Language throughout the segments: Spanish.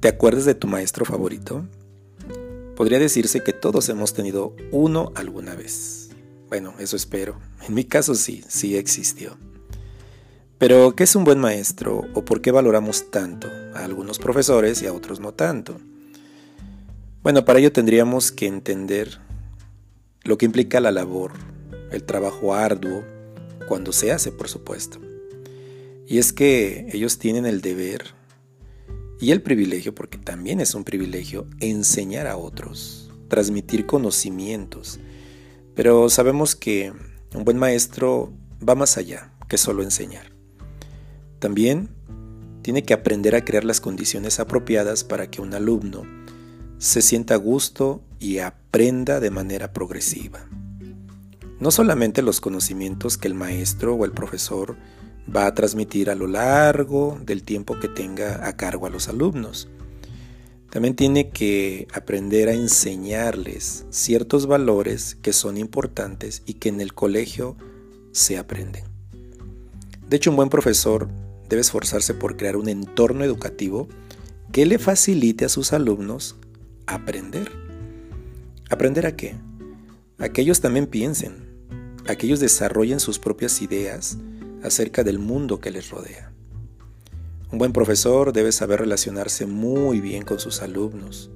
¿Te acuerdas de tu maestro favorito? Podría decirse que todos hemos tenido uno alguna vez. Bueno, eso espero. En mi caso sí, sí existió. Pero, ¿qué es un buen maestro o por qué valoramos tanto a algunos profesores y a otros no tanto? Bueno, para ello tendríamos que entender lo que implica la labor, el trabajo arduo, cuando se hace, por supuesto. Y es que ellos tienen el deber y el privilegio, porque también es un privilegio, enseñar a otros, transmitir conocimientos. Pero sabemos que un buen maestro va más allá que solo enseñar. También tiene que aprender a crear las condiciones apropiadas para que un alumno se sienta a gusto y aprenda de manera progresiva. No solamente los conocimientos que el maestro o el profesor va a transmitir a lo largo del tiempo que tenga a cargo a los alumnos. También tiene que aprender a enseñarles ciertos valores que son importantes y que en el colegio se aprenden. De hecho, un buen profesor debe esforzarse por crear un entorno educativo que le facilite a sus alumnos aprender. ¿Aprender a qué? A que ellos también piensen, a que ellos desarrollen sus propias ideas acerca del mundo que les rodea. Un buen profesor debe saber relacionarse muy bien con sus alumnos.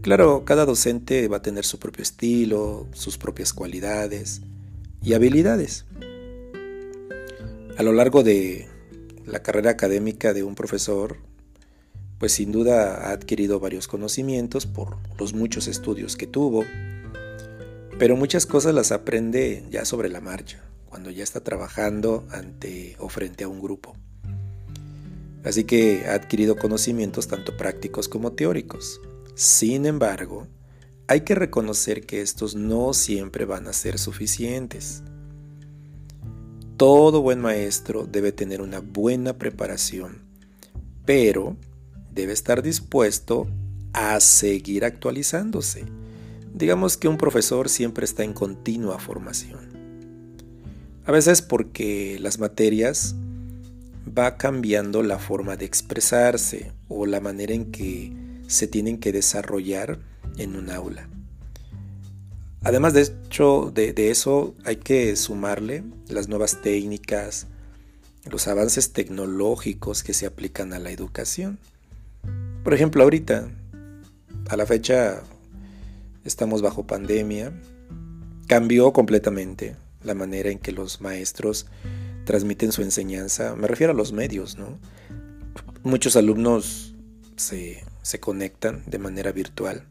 Claro, cada docente va a tener su propio estilo, sus propias cualidades y habilidades. A lo largo de la carrera académica de un profesor, pues sin duda ha adquirido varios conocimientos por los muchos estudios que tuvo, pero muchas cosas las aprende ya sobre la marcha, cuando ya está trabajando ante o frente a un grupo. Así que ha adquirido conocimientos tanto prácticos como teóricos. Sin embargo, hay que reconocer que estos no siempre van a ser suficientes. Todo buen maestro debe tener una buena preparación, pero debe estar dispuesto a seguir actualizándose. Digamos que un profesor siempre está en continua formación. A veces porque las materias va cambiando la forma de expresarse o la manera en que se tienen que desarrollar en un aula. Además de hecho de, de eso hay que sumarle las nuevas técnicas, los avances tecnológicos que se aplican a la educación. Por ejemplo, ahorita, a la fecha, estamos bajo pandemia, cambió completamente la manera en que los maestros transmiten su enseñanza. Me refiero a los medios, ¿no? Muchos alumnos se, se conectan de manera virtual.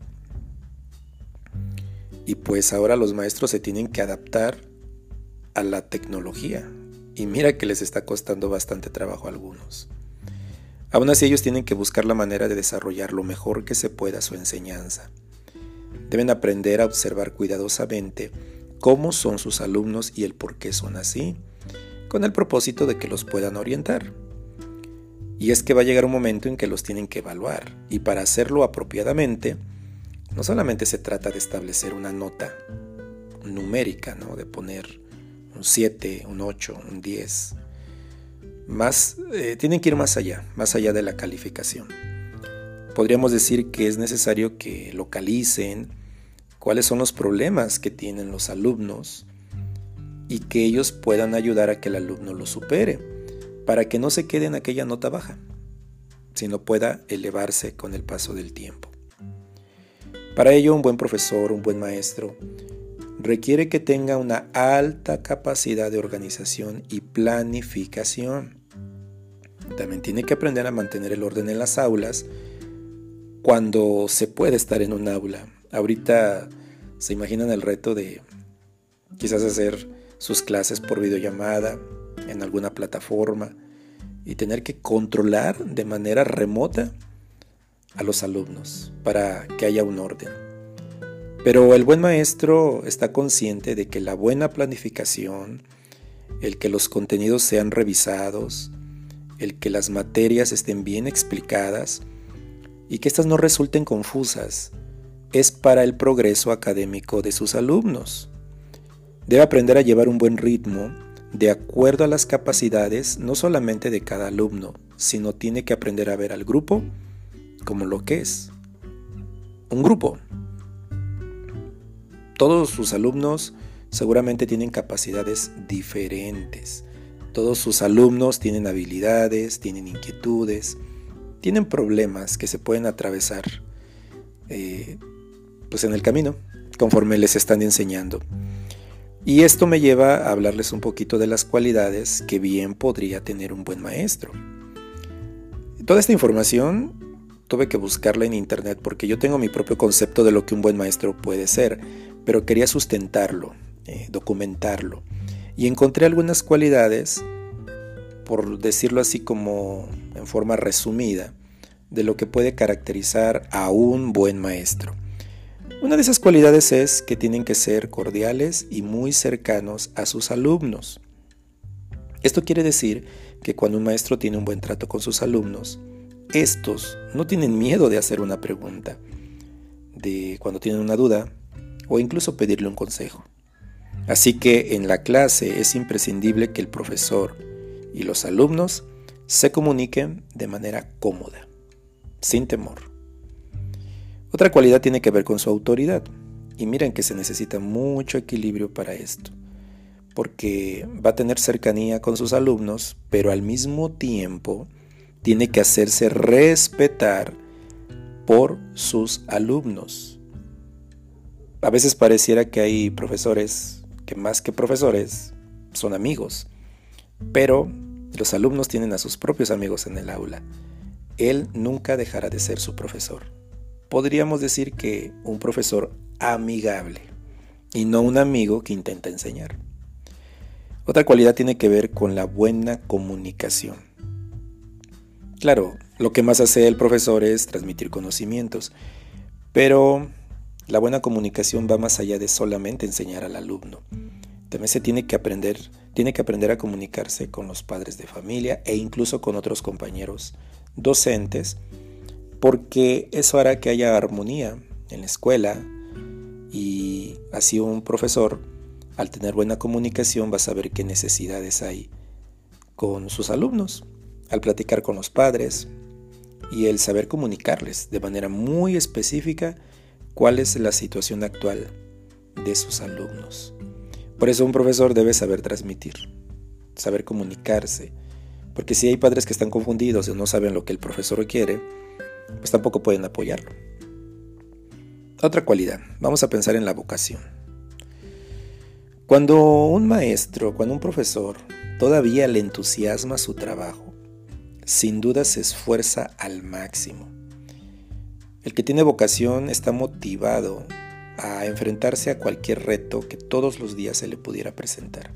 Y pues ahora los maestros se tienen que adaptar a la tecnología. Y mira que les está costando bastante trabajo a algunos. Aún así ellos tienen que buscar la manera de desarrollar lo mejor que se pueda su enseñanza. Deben aprender a observar cuidadosamente cómo son sus alumnos y el por qué son así, con el propósito de que los puedan orientar. Y es que va a llegar un momento en que los tienen que evaluar, y para hacerlo apropiadamente, no solamente se trata de establecer una nota numérica, ¿no? de poner un 7, un 8, un 10, más, eh, tienen que ir más allá, más allá de la calificación. Podríamos decir que es necesario que localicen cuáles son los problemas que tienen los alumnos y que ellos puedan ayudar a que el alumno lo supere, para que no se quede en aquella nota baja, sino pueda elevarse con el paso del tiempo. Para ello, un buen profesor, un buen maestro, requiere que tenga una alta capacidad de organización y planificación. También tiene que aprender a mantener el orden en las aulas cuando se puede estar en un aula. Ahorita se imaginan el reto de quizás hacer sus clases por videollamada en alguna plataforma y tener que controlar de manera remota a los alumnos para que haya un orden. Pero el buen maestro está consciente de que la buena planificación, el que los contenidos sean revisados, el que las materias estén bien explicadas y que éstas no resulten confusas, es para el progreso académico de sus alumnos. Debe aprender a llevar un buen ritmo de acuerdo a las capacidades no solamente de cada alumno, sino tiene que aprender a ver al grupo como lo que es un grupo. Todos sus alumnos seguramente tienen capacidades diferentes. Todos sus alumnos tienen habilidades, tienen inquietudes, tienen problemas que se pueden atravesar eh, pues en el camino conforme les están enseñando. Y esto me lleva a hablarles un poquito de las cualidades que bien podría tener un buen maestro. Toda esta información tuve que buscarla en internet porque yo tengo mi propio concepto de lo que un buen maestro puede ser, pero quería sustentarlo, eh, documentarlo. Y encontré algunas cualidades, por decirlo así como en forma resumida, de lo que puede caracterizar a un buen maestro. Una de esas cualidades es que tienen que ser cordiales y muy cercanos a sus alumnos. Esto quiere decir que cuando un maestro tiene un buen trato con sus alumnos, estos no tienen miedo de hacer una pregunta, de cuando tienen una duda o incluso pedirle un consejo. Así que en la clase es imprescindible que el profesor y los alumnos se comuniquen de manera cómoda, sin temor. Otra cualidad tiene que ver con su autoridad. Y miren que se necesita mucho equilibrio para esto, porque va a tener cercanía con sus alumnos, pero al mismo tiempo tiene que hacerse respetar por sus alumnos. A veces pareciera que hay profesores que más que profesores son amigos, pero los alumnos tienen a sus propios amigos en el aula. Él nunca dejará de ser su profesor podríamos decir que un profesor amigable y no un amigo que intenta enseñar. Otra cualidad tiene que ver con la buena comunicación. Claro, lo que más hace el profesor es transmitir conocimientos, pero la buena comunicación va más allá de solamente enseñar al alumno. También se tiene que aprender, tiene que aprender a comunicarse con los padres de familia e incluso con otros compañeros docentes porque eso hará que haya armonía en la escuela y así un profesor, al tener buena comunicación, va a saber qué necesidades hay con sus alumnos, al platicar con los padres y el saber comunicarles de manera muy específica cuál es la situación actual de sus alumnos. Por eso un profesor debe saber transmitir, saber comunicarse, porque si hay padres que están confundidos y no saben lo que el profesor quiere, pues tampoco pueden apoyarlo. Otra cualidad, vamos a pensar en la vocación. Cuando un maestro, cuando un profesor todavía le entusiasma su trabajo, sin duda se esfuerza al máximo. El que tiene vocación está motivado a enfrentarse a cualquier reto que todos los días se le pudiera presentar.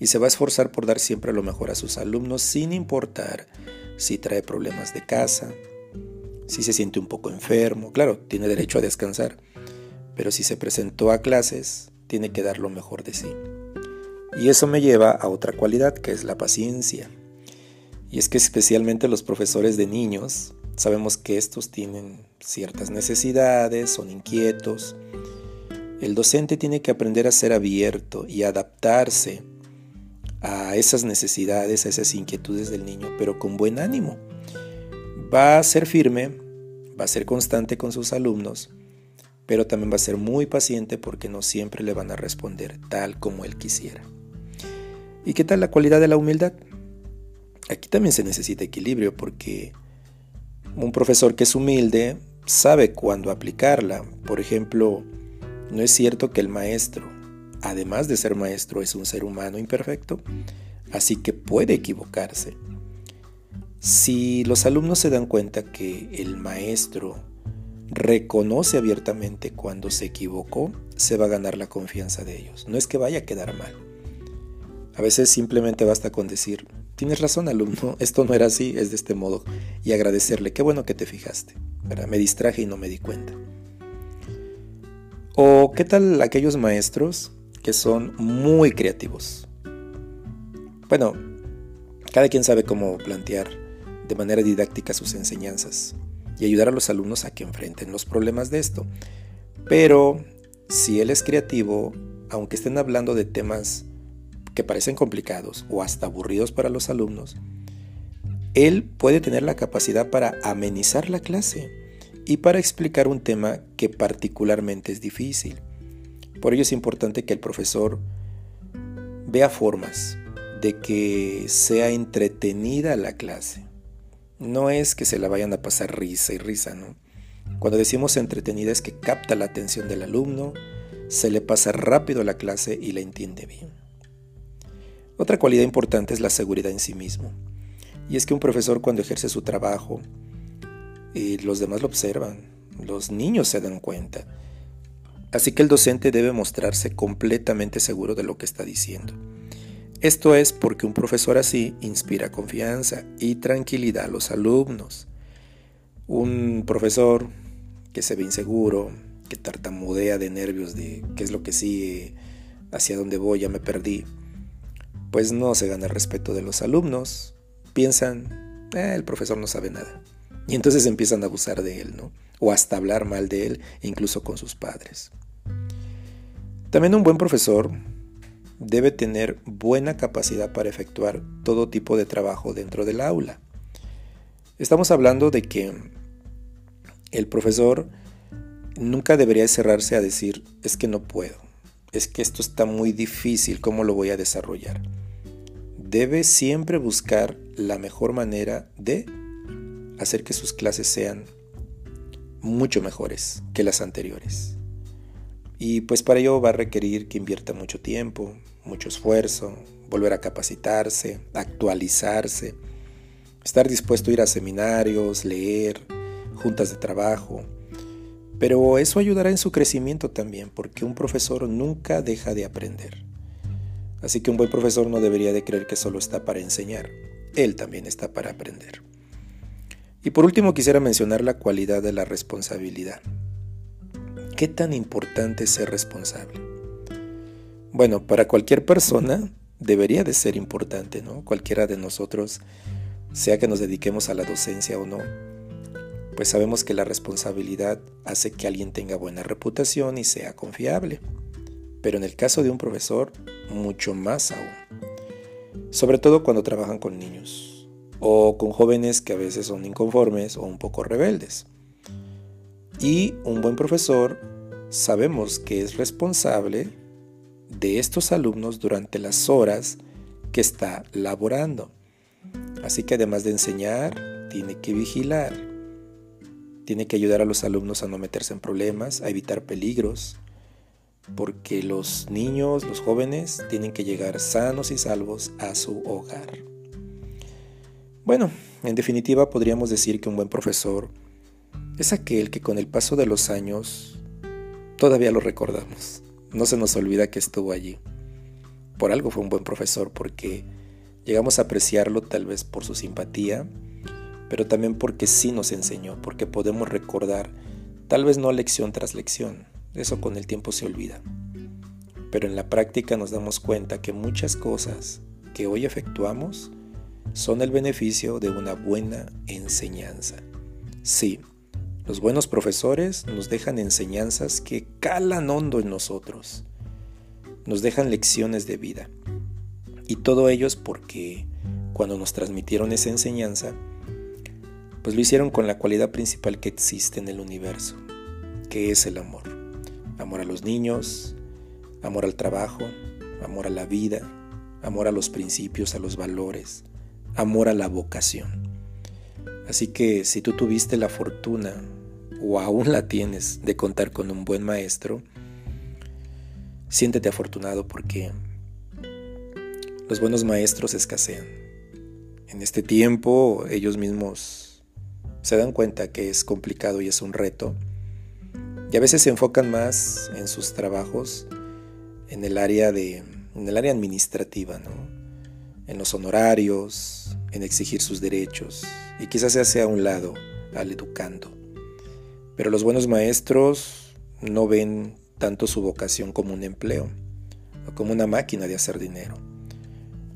Y se va a esforzar por dar siempre lo mejor a sus alumnos sin importar si trae problemas de casa, si se siente un poco enfermo, claro, tiene derecho a descansar, pero si se presentó a clases, tiene que dar lo mejor de sí. Y eso me lleva a otra cualidad, que es la paciencia. Y es que especialmente los profesores de niños, sabemos que estos tienen ciertas necesidades, son inquietos. El docente tiene que aprender a ser abierto y adaptarse a esas necesidades, a esas inquietudes del niño, pero con buen ánimo Va a ser firme, va a ser constante con sus alumnos, pero también va a ser muy paciente porque no siempre le van a responder tal como él quisiera. ¿Y qué tal la cualidad de la humildad? Aquí también se necesita equilibrio porque un profesor que es humilde sabe cuándo aplicarla. Por ejemplo, no es cierto que el maestro, además de ser maestro, es un ser humano imperfecto, así que puede equivocarse. Si los alumnos se dan cuenta que el maestro reconoce abiertamente cuando se equivocó, se va a ganar la confianza de ellos. No es que vaya a quedar mal. A veces simplemente basta con decir, tienes razón alumno, esto no era así, es de este modo, y agradecerle, qué bueno que te fijaste. Me distraje y no me di cuenta. O qué tal aquellos maestros que son muy creativos. Bueno, cada quien sabe cómo plantear de manera didáctica sus enseñanzas y ayudar a los alumnos a que enfrenten los problemas de esto. Pero si él es creativo, aunque estén hablando de temas que parecen complicados o hasta aburridos para los alumnos, él puede tener la capacidad para amenizar la clase y para explicar un tema que particularmente es difícil. Por ello es importante que el profesor vea formas de que sea entretenida la clase. No es que se la vayan a pasar risa y risa, ¿no? Cuando decimos entretenida es que capta la atención del alumno, se le pasa rápido la clase y la entiende bien. Otra cualidad importante es la seguridad en sí mismo. Y es que un profesor cuando ejerce su trabajo, y los demás lo observan, los niños se dan cuenta. Así que el docente debe mostrarse completamente seguro de lo que está diciendo. Esto es porque un profesor así inspira confianza y tranquilidad a los alumnos. Un profesor que se ve inseguro, que tartamudea de nervios de qué es lo que sigue, hacia dónde voy, ya me perdí, pues no se gana el respeto de los alumnos, piensan, eh, el profesor no sabe nada. Y entonces empiezan a abusar de él, ¿no? O hasta hablar mal de él, incluso con sus padres. También un buen profesor debe tener buena capacidad para efectuar todo tipo de trabajo dentro del aula. Estamos hablando de que el profesor nunca debería cerrarse a decir, es que no puedo, es que esto está muy difícil, ¿cómo lo voy a desarrollar? debe siempre buscar la mejor manera de hacer que sus clases sean mucho mejores que las anteriores. Y pues para ello va a requerir que invierta mucho tiempo, mucho esfuerzo, volver a capacitarse, actualizarse, estar dispuesto a ir a seminarios, leer, juntas de trabajo. Pero eso ayudará en su crecimiento también, porque un profesor nunca deja de aprender. Así que un buen profesor no debería de creer que solo está para enseñar, él también está para aprender. Y por último quisiera mencionar la cualidad de la responsabilidad. ¿Qué tan importante es ser responsable? Bueno, para cualquier persona debería de ser importante, ¿no? Cualquiera de nosotros, sea que nos dediquemos a la docencia o no, pues sabemos que la responsabilidad hace que alguien tenga buena reputación y sea confiable pero en el caso de un profesor, mucho más aún. Sobre todo cuando trabajan con niños o con jóvenes que a veces son inconformes o un poco rebeldes. Y un buen profesor sabemos que es responsable de estos alumnos durante las horas que está laborando. Así que además de enseñar, tiene que vigilar, tiene que ayudar a los alumnos a no meterse en problemas, a evitar peligros, porque los niños, los jóvenes, tienen que llegar sanos y salvos a su hogar. Bueno, en definitiva podríamos decir que un buen profesor es aquel que con el paso de los años todavía lo recordamos. No se nos olvida que estuvo allí. Por algo fue un buen profesor porque llegamos a apreciarlo tal vez por su simpatía, pero también porque sí nos enseñó, porque podemos recordar, tal vez no lección tras lección, eso con el tiempo se olvida. Pero en la práctica nos damos cuenta que muchas cosas que hoy efectuamos son el beneficio de una buena enseñanza. Sí, los buenos profesores nos dejan enseñanzas que calan hondo en nosotros. Nos dejan lecciones de vida. Y todo ello es porque cuando nos transmitieron esa enseñanza, pues lo hicieron con la cualidad principal que existe en el universo, que es el amor amor a los niños, amor al trabajo, amor a la vida, amor a los principios, a los valores, amor a la vocación. Así que si tú tuviste la fortuna o aún la tienes de contar con un buen maestro, siéntete afortunado porque los buenos maestros escasean. En este tiempo ellos mismos se dan cuenta que es complicado y es un reto y a veces se enfocan más en sus trabajos en el área, de, en el área administrativa, ¿no? en los honorarios, en exigir sus derechos, y quizás se hace a un lado al educando. Pero los buenos maestros no ven tanto su vocación como un empleo o como una máquina de hacer dinero.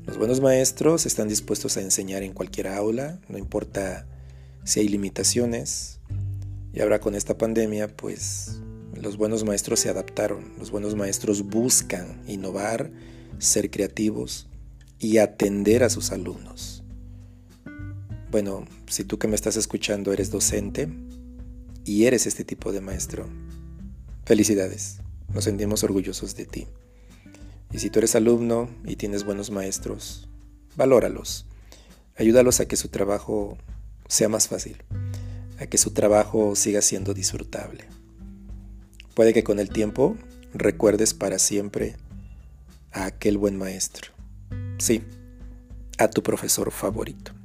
Los buenos maestros están dispuestos a enseñar en cualquier aula, no importa si hay limitaciones, y ahora con esta pandemia, pues los buenos maestros se adaptaron, los buenos maestros buscan innovar, ser creativos y atender a sus alumnos. Bueno, si tú que me estás escuchando eres docente y eres este tipo de maestro, felicidades, nos sentimos orgullosos de ti. Y si tú eres alumno y tienes buenos maestros, valóralos, ayúdalos a que su trabajo sea más fácil, a que su trabajo siga siendo disfrutable. Puede que con el tiempo recuerdes para siempre a aquel buen maestro. Sí, a tu profesor favorito.